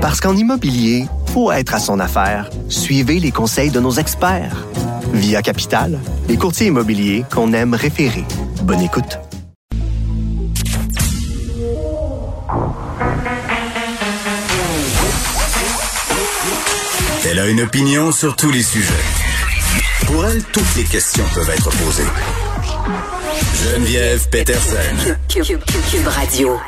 Parce qu'en immobilier, faut être à son affaire. Suivez les conseils de nos experts. Via Capital, les courtiers immobiliers qu'on aime référer. Bonne écoute. Elle a une opinion sur tous les sujets. Pour elle, toutes les questions peuvent être posées. Geneviève Peterson. Cube Radio.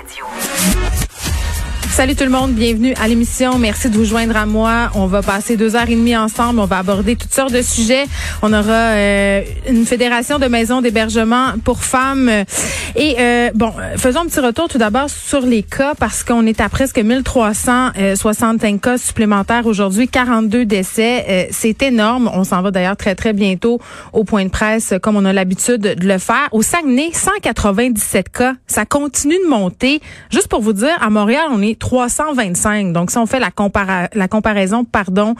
Salut tout le monde, bienvenue à l'émission. Merci de vous joindre à moi. On va passer deux heures et demie ensemble. On va aborder toutes sortes de sujets. On aura euh, une fédération de maisons d'hébergement pour femmes. Et euh, bon, faisons un petit retour tout d'abord sur les cas parce qu'on est à presque 1365 cas supplémentaires aujourd'hui, 42 décès. Euh, c'est énorme. On s'en va d'ailleurs très très bientôt au point de presse comme on a l'habitude de le faire. Au Saguenay, 197 cas. Ça continue de monter. Juste pour vous dire, à Montréal, on est 325. Donc, si on fait la, comparaison, pardon,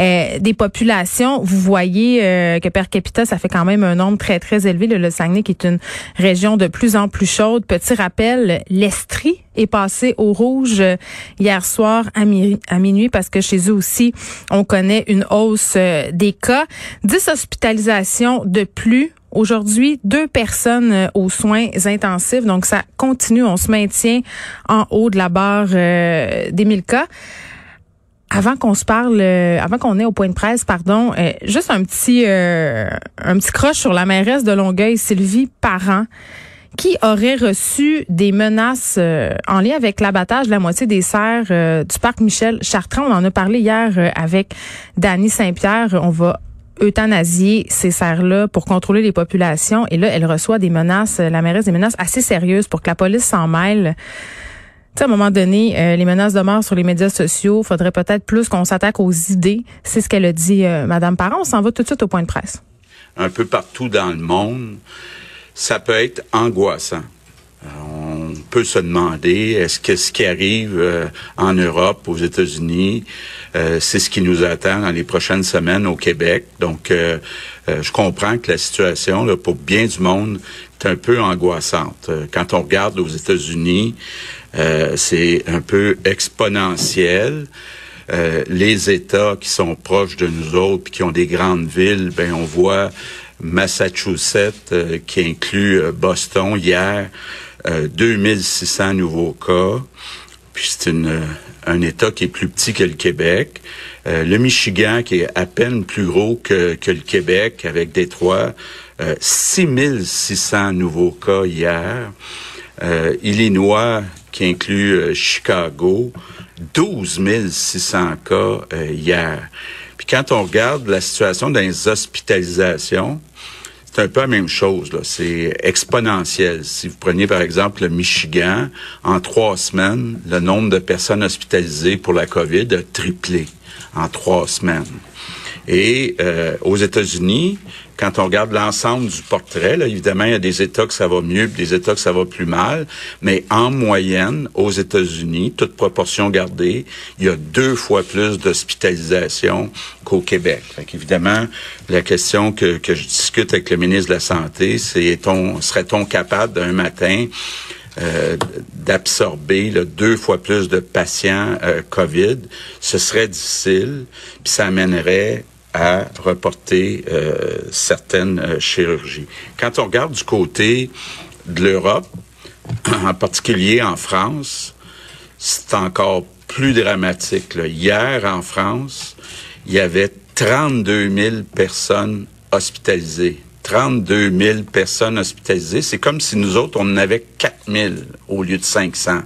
euh, des populations, vous voyez euh, que per capita, ça fait quand même un nombre très, très élevé. Le, Saguenay, qui est une région de plus en plus chaude. Petit rappel, l'Estrie est passé au rouge euh, hier soir à, à, minuit parce que chez eux aussi, on connaît une hausse des cas. 10 hospitalisations de plus Aujourd'hui, deux personnes euh, aux soins intensifs. Donc, ça continue. On se maintient en haut de la barre euh, des 1000 cas. Avant qu'on se parle, euh, avant qu'on ait au point de presse, pardon, juste un petit un petit croche sur la mairesse de Longueuil, Sylvie Parent, qui aurait reçu des menaces en lien avec l'abattage de la moitié des serres du parc Michel Chartrand. On en a parlé hier avec Dany Saint-Pierre. On va euthanasier ces serres-là pour contrôler les populations. Et là, elle reçoit des menaces, la mairesse des menaces assez sérieuses pour que la police s'en mêle. Tu sais, à un moment donné, euh, les menaces de mort sur les médias sociaux, faudrait peut-être plus qu'on s'attaque aux idées. C'est ce qu'elle a dit, euh, Madame Parent. On s'en va tout de suite au point de presse. Un peu partout dans le monde, ça peut être angoissant. Euh, peut se demander, est-ce que ce qui arrive euh, en Europe, aux États-Unis, euh, c'est ce qui nous attend dans les prochaines semaines au Québec. Donc, je comprends que la situation, là, pour bien du monde, est un peu angoissante. Quand on regarde aux États-Unis, c'est un peu exponentiel. les États qui sont proches de nous autres, puis qui ont des grandes villes, ben on voit Massachusetts, qui inclut Boston hier, 2600 euh, nouveaux cas. Puis c'est euh, un État qui est plus petit que le Québec. Euh, le Michigan, qui est à peine plus gros que, que le Québec, avec Détroit, euh, 6600 nouveaux cas hier. Illinois, qui inclut Chicago, 12 600 cas hier. Puis quand on regarde la situation dans les hospitalisations, c'est un peu la même chose. C'est exponentiel. Si vous preniez par exemple le Michigan, en trois semaines, le nombre de personnes hospitalisées pour la COVID a triplé en trois semaines. Et euh, aux États-Unis, quand on regarde l'ensemble du portrait, évidemment, il y a des États que ça va mieux, des États que ça va plus mal, mais en moyenne, aux États-Unis, toute proportion gardée, il y a deux fois plus d'hospitalisation qu'au Québec. Fait évidemment, la question que, que je discute avec le ministre de la Santé, c'est serait-on capable d'un matin euh, d'absorber deux fois plus de patients euh, COVID, ce serait difficile, puis ça amènerait à reporter euh, certaines euh, chirurgies. Quand on regarde du côté de l'Europe, en particulier en France, c'est encore plus dramatique. Hier, en France, il y avait 32 000 personnes hospitalisées. 32 000 personnes hospitalisées. C'est comme si nous autres, on en avait 4 000 au lieu de 500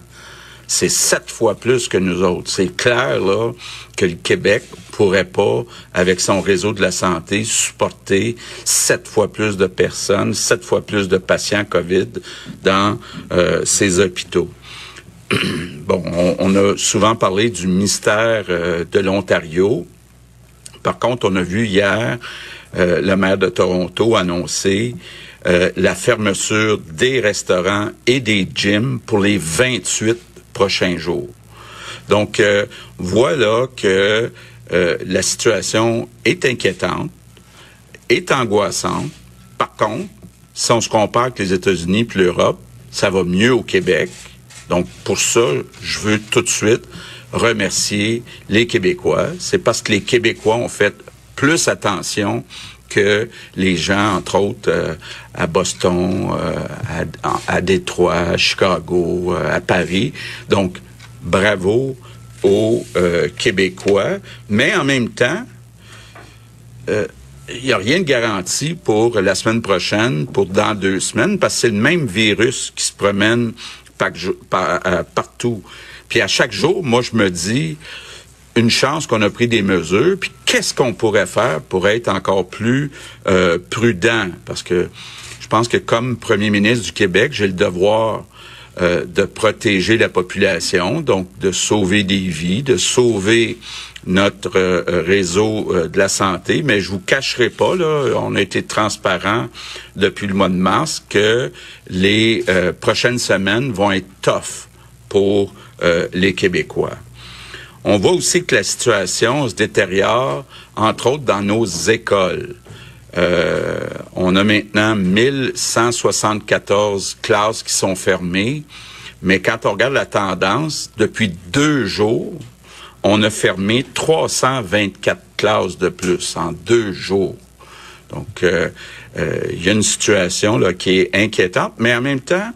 c'est sept fois plus que nous autres. C'est clair, là, que le Québec pourrait pas, avec son réseau de la santé, supporter sept fois plus de personnes, sept fois plus de patients COVID dans euh, ses hôpitaux. bon, on, a souvent parlé du mystère euh, de l'Ontario. Par contre, on a vu hier euh, le maire de Toronto annoncer la fermeture des restaurants et des gyms pour les 28 prochains jours. Donc, euh, voilà que euh, la situation est inquiétante, est angoissante. Par contre, si on se compare avec les États-Unis puis l'Europe, ça va mieux au Québec. Donc, pour ça, je veux tout de suite remercier les Québécois. C'est parce que les Québécois ont fait plus attention que les gens, entre autres, euh, à Boston, euh, à, Détroit, à Chicago, euh, à Paris. Donc, bravo aux Québécois. Mais en même temps, il n'y a rien de garanti pour la semaine prochaine, pour dans deux semaines, parce que c'est le même virus qui se promène partout. Puis à chaque jour, moi, je me dis, une chance qu'on a pris des mesures, puis qu'est-ce qu'on pourrait faire pour être encore plus euh, prudent? Parce que je pense que comme premier ministre du Québec, j'ai le devoir euh, de protéger la population, donc de sauver des vies, de sauver notre euh, réseau de la santé, mais je vous cacherai pas là, on a été transparent depuis le mois de mars que les prochaines semaines vont être tough pour les Québécois. On voit aussi que la situation se détériore, entre autres dans nos écoles. Euh, on a maintenant 1174 classes qui sont fermées, mais quand on regarde la tendance, depuis deux jours, on a fermé 324 classes de plus en deux jours. Donc, euh, euh, il y a une situation là, qui est inquiétante, mais en même temps,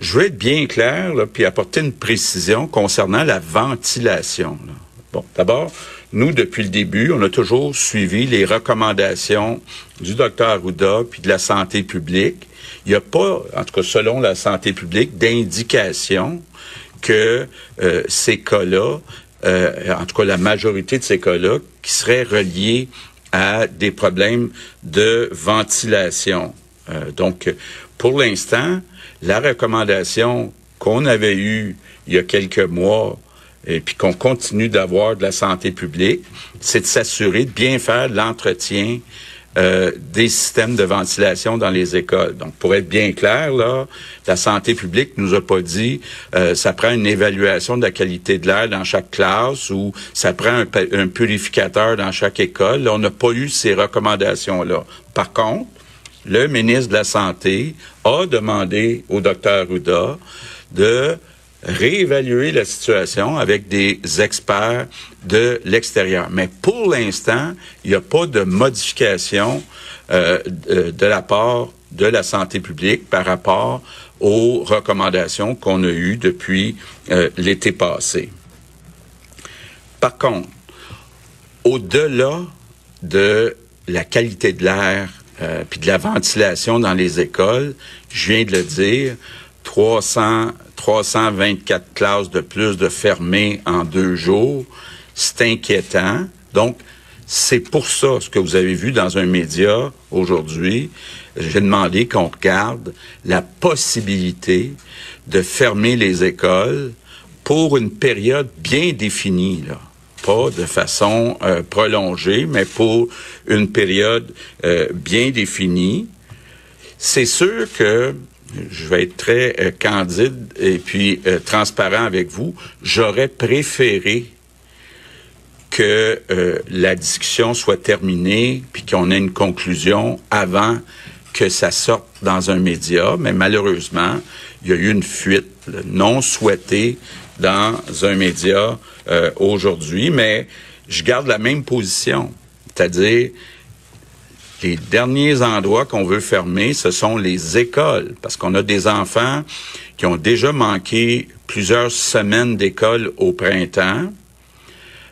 je veux être bien clair, là, puis apporter une précision concernant la ventilation. Bon, d'abord, nous, depuis le début, on a toujours suivi les recommandations du docteur Arruda puis de la santé publique. Il n'y a pas, en tout cas selon la santé publique, d'indication que euh, ces cas-là, euh, en tout cas la majorité de ces cas-là, qui seraient reliés à des problèmes de ventilation. Euh, donc, pour l'instant, la recommandation qu'on avait eue il y a quelques mois et puis qu'on continue d'avoir de la santé publique, c'est de s'assurer de bien faire l'entretien euh, des systèmes de ventilation dans les écoles. Donc, pour être bien clair, là, la santé publique nous a pas dit euh, ça prend une évaluation de la qualité de l'air dans chaque classe ou ça prend un, purificateur dans chaque école. Là, on n'a pas eu ces recommandations-là. Par contre, le ministre de la Santé a demandé au docteur Ruda de réévaluer la situation avec des experts de l'extérieur. Mais pour l'instant, il n'y a pas de modification euh, de, la part de la santé publique par rapport aux recommandations qu'on a eues depuis euh, l'été passé. Par contre, au-delà de la qualité de l'air euh, puis de la ventilation dans les écoles, je viens de le dire, 300, 324 classes de plus de fermées en deux jours, c'est inquiétant. Donc, c'est pour ça, ce que vous avez vu dans un média aujourd'hui, j'ai demandé qu'on regarde la possibilité de fermer les écoles pour une période bien définie. Pas de façon euh, prolongée, mais pour une période euh, bien définie. C'est sûr que je vais être très euh, candide et puis transparent avec vous. J'aurais préféré que la discussion soit terminée puis qu'on ait une conclusion avant que ça sorte dans un média, mais malheureusement, il y a eu une fuite non souhaitée dans un média euh, aujourd'hui, mais je garde la même position, c'est-à-dire les derniers endroits qu'on veut fermer, ce sont les écoles, parce qu'on a des enfants qui ont déjà manqué plusieurs semaines d'école au printemps.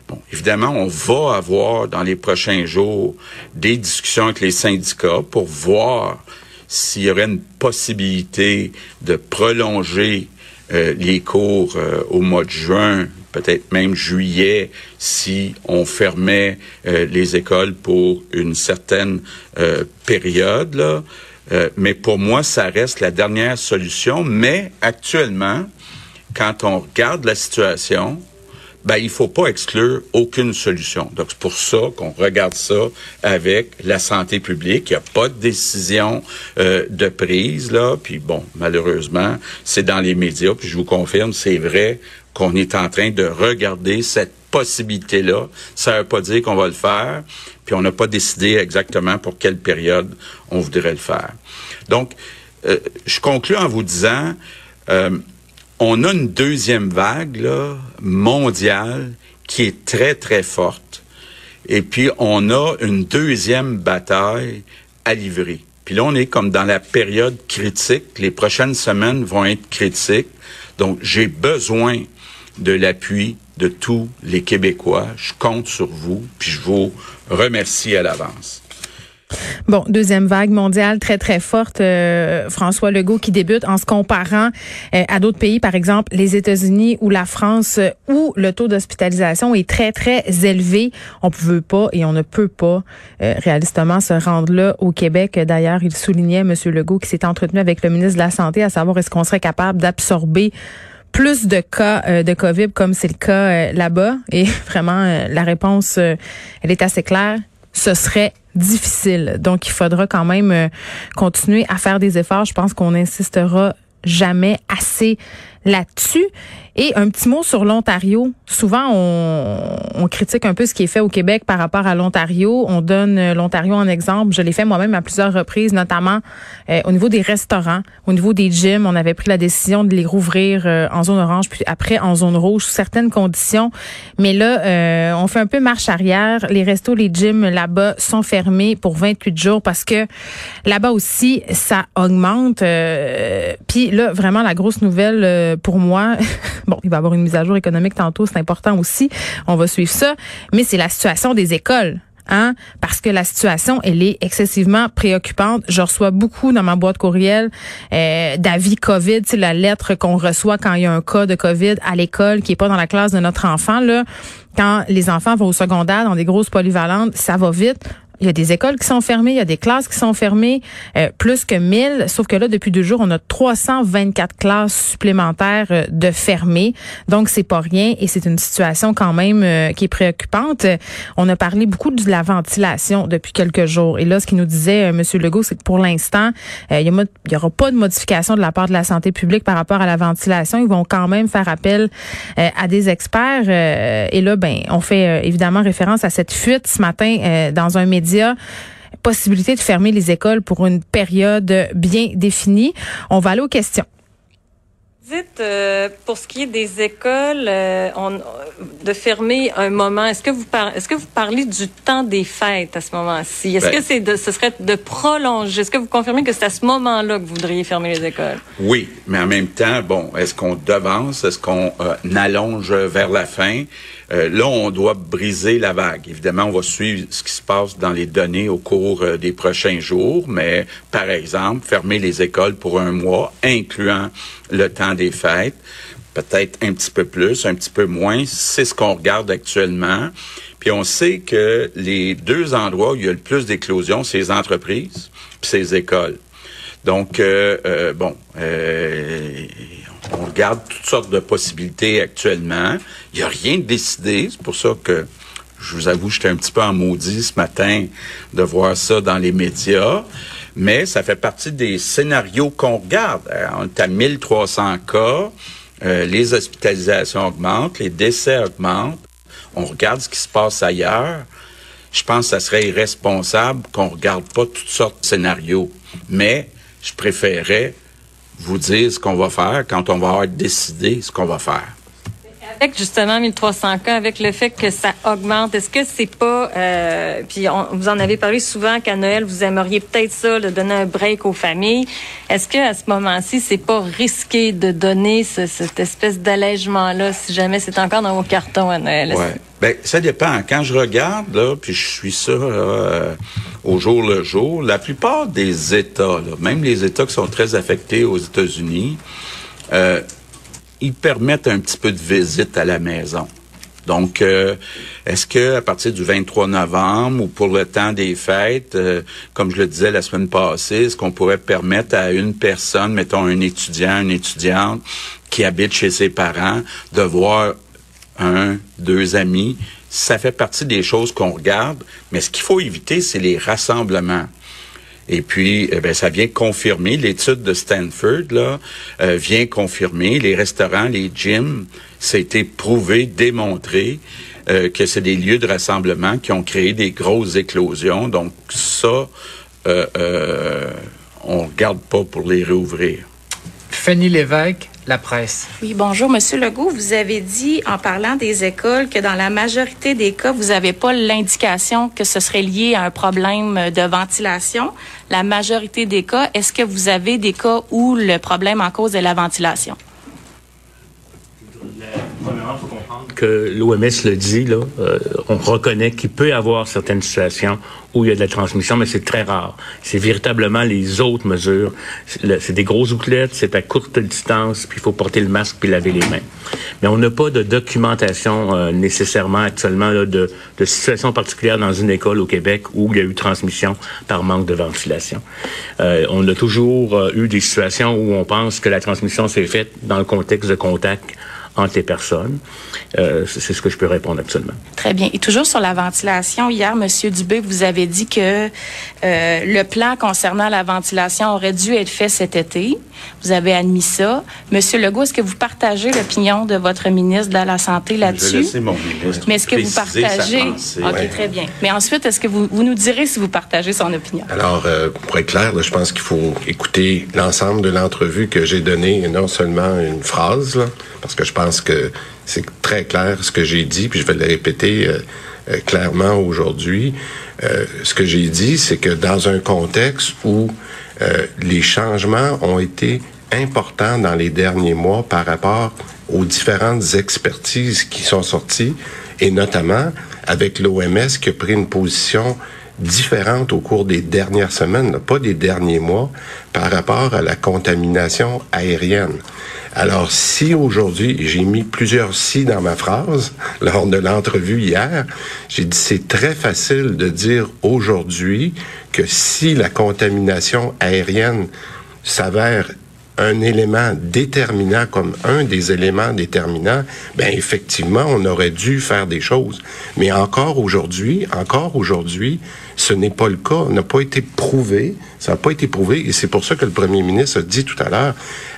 Bon, évidemment, on va avoir dans les prochains jours des discussions avec les syndicats pour voir s'il y aurait une possibilité de prolonger euh, les cours euh, au mois de juin, peut-être même juillet, si on fermait euh, les écoles pour une certaine période. Là. mais pour moi, ça reste la dernière solution. Mais actuellement, quand on regarde la situation, ben, il faut pas exclure aucune solution. Donc, c'est pour ça qu'on regarde ça avec la santé publique. Il n'y a pas de décision euh, de prise, là. Puis bon, malheureusement, c'est dans les médias. Puis je vous confirme, c'est vrai qu'on est en train de regarder cette possibilité-là. Ça ne veut pas dire qu'on va le faire. Puis on n'a pas décidé exactement pour quelle période on voudrait le faire. Donc, euh, je conclue en vous disant... Euh, on a une deuxième vague mondiale qui est très, très forte. Et puis, on a une deuxième bataille à livrer. Puis là, on est comme dans la période critique. Les prochaines semaines vont être critiques. Donc, j'ai besoin de l'appui de tous les Québécois. Je compte sur vous, puis je vous remercie à l'avance. Bon, deuxième vague mondiale très, très forte. Euh, François Legault qui débute en se comparant euh, à d'autres pays, par exemple les États-Unis ou la France, euh, où le taux d'hospitalisation est très, très élevé. On ne veut pas et on ne peut pas réalistement se rendre là au Québec. D'ailleurs, il soulignait, M. Legault, qui s'est entretenu avec le ministre de la Santé à savoir est-ce qu'on serait capable d'absorber plus de cas de COVID comme c'est le cas là-bas? Et vraiment, la réponse, elle est assez claire. Ce serait difficile. Donc, il faudra quand même euh, continuer à faire des efforts. Je pense qu'on insistera jamais assez là-dessus. Et un petit mot sur l'Ontario. Souvent, on, on, critique un peu ce qui est fait au Québec par rapport à l'Ontario. On donne euh, l'Ontario en exemple. Je l'ai fait moi-même à plusieurs reprises, notamment euh, au niveau des restaurants, au niveau des gyms. On avait pris la décision de les rouvrir euh, en zone orange, puis après en zone rouge, sous certaines conditions. Mais là, on fait un peu marche arrière. Les restos, les gyms là-bas sont fermés pour 28 jours parce que là-bas aussi, ça augmente. puis là, vraiment, la grosse nouvelle pour moi, Bon, il va y avoir une mise à jour économique tantôt, c'est important aussi. On va suivre ça. Mais c'est la situation des écoles. Hein? Parce que la situation, elle est excessivement préoccupante. Je reçois beaucoup dans ma boîte courriel euh, d'avis COVID, c'est la lettre qu'on reçoit quand il y a un cas de COVID à l'école qui est pas dans la classe de notre enfant. Là, quand les enfants vont au secondaire dans des grosses polyvalentes, ça va vite. Il y a des écoles qui sont fermées, il y a des classes qui sont fermées, euh, plus que 1000. Sauf que là, depuis deux jours, on a 324 classes supplémentaires euh, de fermées. Donc, c'est pas rien et c'est une situation quand même euh, qui est préoccupante. On a parlé beaucoup de la ventilation depuis quelques jours. Et là, ce qu'il nous disait M. Legault, c'est que pour l'instant, il y, aura pas de modification de la part de la santé publique par rapport à la ventilation. Ils vont quand même faire appel à des experts. et là, ben, on fait évidemment référence à cette fuite ce matin dans un média possibilité de fermer les écoles pour une période bien définie. On va aller aux questions. Dites, euh, pour ce qui est des écoles, euh, on, de fermer un moment, est-ce que vous est-ce que vous parlez du temps des fêtes à ce moment-ci? Est-ce que c'est de, ce serait de prolonger? Est-ce que vous confirmez que c'est à ce moment-là que vous voudriez fermer les écoles? Oui, mais en même temps, bon, est-ce qu'on devance? Est-ce qu'on euh, allonge vers la fin? Là, on doit briser la vague. Évidemment, on va suivre ce qui se passe dans les données au cours des prochains jours, mais par exemple, fermer les écoles pour un mois, incluant le temps des fêtes, peut-être un petit peu plus, un petit peu moins. C'est ce qu'on regarde actuellement. Puis on sait que les deux endroits où il y a le plus d'éclosions, c'est les entreprises puis les écoles. Donc, euh, euh, bon, euh, on regarde toutes sortes de possibilités actuellement. Il n'y a rien de décidé. C'est pour ça que je vous avoue, j'étais un petit peu en maudit ce matin de voir ça dans les médias mais ça fait partie des scénarios qu'on regarde. Euh, on est à 1300 cas, euh, les hospitalisations augmentent, les décès augmentent, on regarde ce qui se passe ailleurs. Je pense que ça serait irresponsable qu'on regarde pas toutes sortes de scénarios. Mais je préférerais vous dire ce qu'on va faire quand on va avoir décidé ce qu'on va faire avec justement 1300 cas, avec le fait que ça augmente, est-ce que c'est pas, euh, puis on, vous en avez parlé souvent qu'à Noël, vous aimeriez peut-être ça, de donner un break aux familles. Est-ce que à ce moment-ci, c'est pas risqué de donner cette espèce d'allègement-là, si jamais c'est encore dans vos cartons à Noël? Ouais. Ben, ça dépend. Quand je regarde, là, puis je suis ça euh, au jour le jour, la plupart des États, même les États qui sont très affectés aux États-Unis, euh, ils permettent un petit peu de visite à la maison. Donc, euh, est-ce que à partir du 23 novembre ou pour le temps des fêtes, euh, comme je le disais la semaine passée, est-ce qu'on pourrait permettre à une personne, mettons un étudiant, une étudiante qui habite chez ses parents, de voir un, deux amis? Ça fait partie des choses qu'on regarde, mais ce qu'il faut éviter, c'est les rassemblements. Et puis, eh ben, ça vient confirmer, l'étude de Stanford là, euh, vient confirmer, les restaurants, les gyms, été prouvé, démontré euh, que c'est des lieux de rassemblement qui ont créé des grosses éclosions. Donc ça, euh, euh, on ne regarde pas pour les réouvrir. Fanny Lévesque, la presse. Oui, bonjour, Monsieur Legault. Vous avez dit, en parlant des écoles, que dans la majorité des cas, vous n'avez pas l'indication que ce serait lié à un problème de ventilation. La majorité des cas, est-ce que vous avez des cas où le problème en cause est la ventilation? Que l'OMS le dit, là, euh, on reconnaît qu'il peut y avoir certaines situations où il y a de la transmission, mais c'est très rare. C'est véritablement les autres mesures. C'est des grosses outlets, c'est à courte distance, puis il faut porter le masque puis laver les mains. Mais on n'a pas de documentation euh, nécessairement actuellement là, de, de situation particulière dans une école au Québec où il y a eu transmission par manque de ventilation. Euh, on a toujours euh, eu des situations où on pense que la transmission s'est faite dans le contexte de contact entre les personnes. Euh, c'est ce que je peux répondre actuellement. Très bien. Et toujours sur la ventilation, hier, Monsieur Dubé, vous avez dit que euh, le plan concernant la ventilation aurait dû être fait cet été. Vous avez admis ça. Monsieur Legault, est-ce que vous partagez l'opinion de votre ministre de la Santé là-dessus? Je mon ministre. Mais est-ce que vous partagez? OK, très bien. Mais ensuite, est-ce que vous, vous nous direz si vous partagez son opinion? Alors, euh, pour être clair, là, je pense qu'il faut écouter l'ensemble de l'entrevue que j'ai donnée, et non seulement une phrase, là, parce que je pense que c'est très clair ce que j'ai dit, puis je vais le répéter euh, euh, clairement aujourd'hui. Euh, ce que j'ai dit, c'est que dans un contexte où les changements ont été importants dans les derniers mois par rapport aux différentes expertises qui sont sorties, et notamment avec l'OMS qui a pris une position différente au cours des dernières semaines, pas des derniers mois, par rapport à la contamination aérienne. Alors, si aujourd'hui, j'ai mis plusieurs si dans ma phrase lors de l'entrevue hier, j'ai dit c'est très facile de dire aujourd'hui que si la contamination aérienne s'avère un élément déterminant comme un des éléments déterminants, ben effectivement, on aurait dû faire des choses. Mais encore aujourd'hui, encore aujourd'hui, ce n'est pas le cas, n'a pas été prouvé, ça n'a pas été prouvé, et c'est pour ça que le premier ministre a dit tout à l'heure,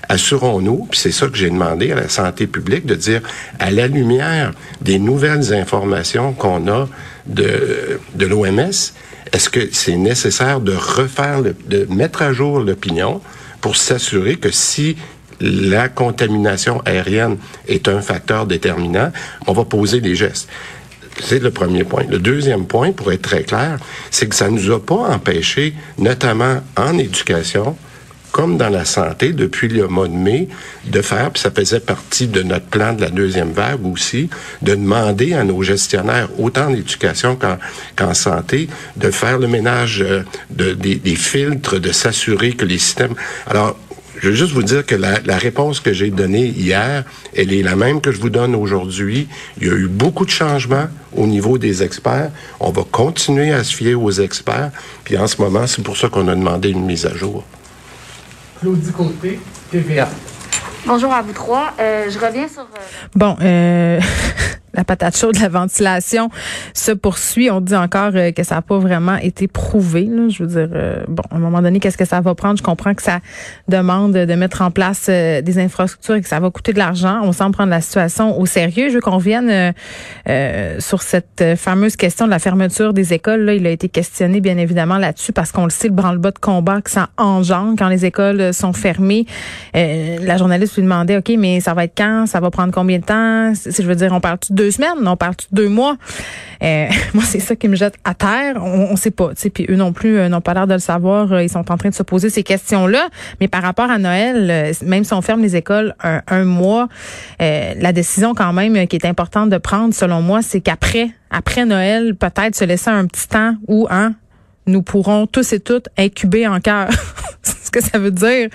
assurons-nous, puis c'est ça que j'ai demandé à la santé publique, de dire, à la lumière des nouvelles informations qu'on a de, de l'OMS, est-ce que c'est nécessaire de refaire, de mettre à jour l'opinion, pour s'assurer que si la contamination aérienne est un facteur déterminant, on va poser des gestes? C'est le premier point. Le deuxième point, pour être très clair, c'est que ça ne nous a pas empêché, notamment en éducation, comme dans la santé, depuis le mois de mai, de faire, puis ça faisait partie de notre plan de la deuxième vague aussi, de demander à nos gestionnaires, autant en éducation qu'en santé, de faire le ménage euh, de, des, filtres, de s'assurer que les systèmes... Alors, je veux juste vous dire que la réponse que j'ai donnée hier, elle est la même que je vous donne aujourd'hui. Il y a eu beaucoup de changements au niveau des experts. On va continuer à se fier aux experts. Puis en ce moment, c'est pour ça qu'on a demandé une mise à jour. Claudie Côté, TVA. Bonjour à vous trois. Euh, je reviens sur. Euh... Bon, euh, la patate chaude, la ventilation se poursuit. On dit encore euh, que ça n'a pas vraiment été prouvé. Là. Je veux dire, euh, bon, à un moment donné, qu'est-ce que ça va prendre? Je comprends que ça demande de mettre en place euh, des infrastructures et que ça va coûter de l'argent. On semble prendre la situation au sérieux. Je veux qu'on revienne sur cette fameuse question de la fermeture des écoles. Là, il a été questionné, bien évidemment, là-dessus parce qu'on le sait, le branle-bas de combat que ça engendre quand les écoles sont fermées. la journaliste lui demandait, OK, mais ça va être quand? Ça va prendre combien de temps? Si je veux dire, on parle de deux semaines, on parle de deux mois? Euh, moi, c'est ça qui me jette à terre. On, ne sait pas. Puis eux non plus euh, n'ont pas l'air de le savoir. Euh, ils sont en train de se poser ces questions-là. Mais par rapport à Noël, même si on ferme les écoles un, mois, la décision quand même qui est importante de prendre, selon moi, c'est qu'après, après Noël, peut-être se laisser un petit temps où, hein, nous pourrons tous et toutes incuber en cœur. Ce que ça veut dire,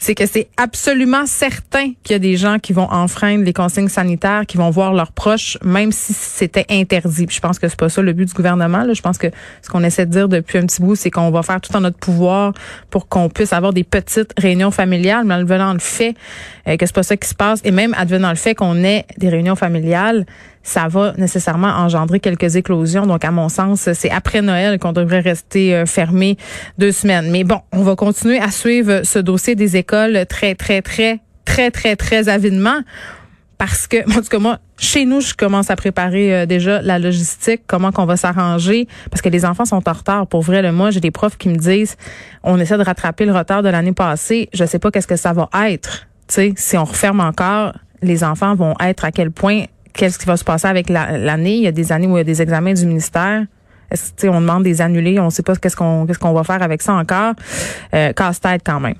c'est que c'est absolument certain qu'il y a des gens qui vont enfreindre les consignes sanitaires, qui vont voir leurs proches, même si c'était interdit. je pense que c'est pas ça le but du gouvernement. Là. Je pense que ce qu'on essaie de dire depuis un petit bout, c'est qu'on va faire tout en notre pouvoir pour qu'on puisse avoir des petites réunions familiales, mais le fait euh, que c'est pas ça qui se passe, et même advenant le fait qu'on ait des réunions familiales, ça va nécessairement engendrer quelques éclosions. Donc, à mon sens, c'est après Noël qu'on devrait rester euh, fermé deux semaines. Mais bon, on va continuer à suivre ce dossier des écoles très, très, très, très, très, très avidement. Parce que, en tout cas, moi, chez nous, je commence à préparer euh, déjà la logistique, comment qu'on va s'arranger, parce que les enfants sont en retard. Pour vrai, le moi, j'ai des profs qui me disent, on essaie de rattraper le retard de l'année passée. Je sais pas qu'est-ce que ça va être Tu sais, si on referme encore, les enfants vont être à quel point, qu'est-ce qui va se passer avec l'année? il y a des années où il y a des examens du ministère. Est-ce, on demande des annulés, on ne sait pas qu'est-ce qu'on qu'est-ce qu'on va faire avec ça encore. Euh, casse-tête quand même.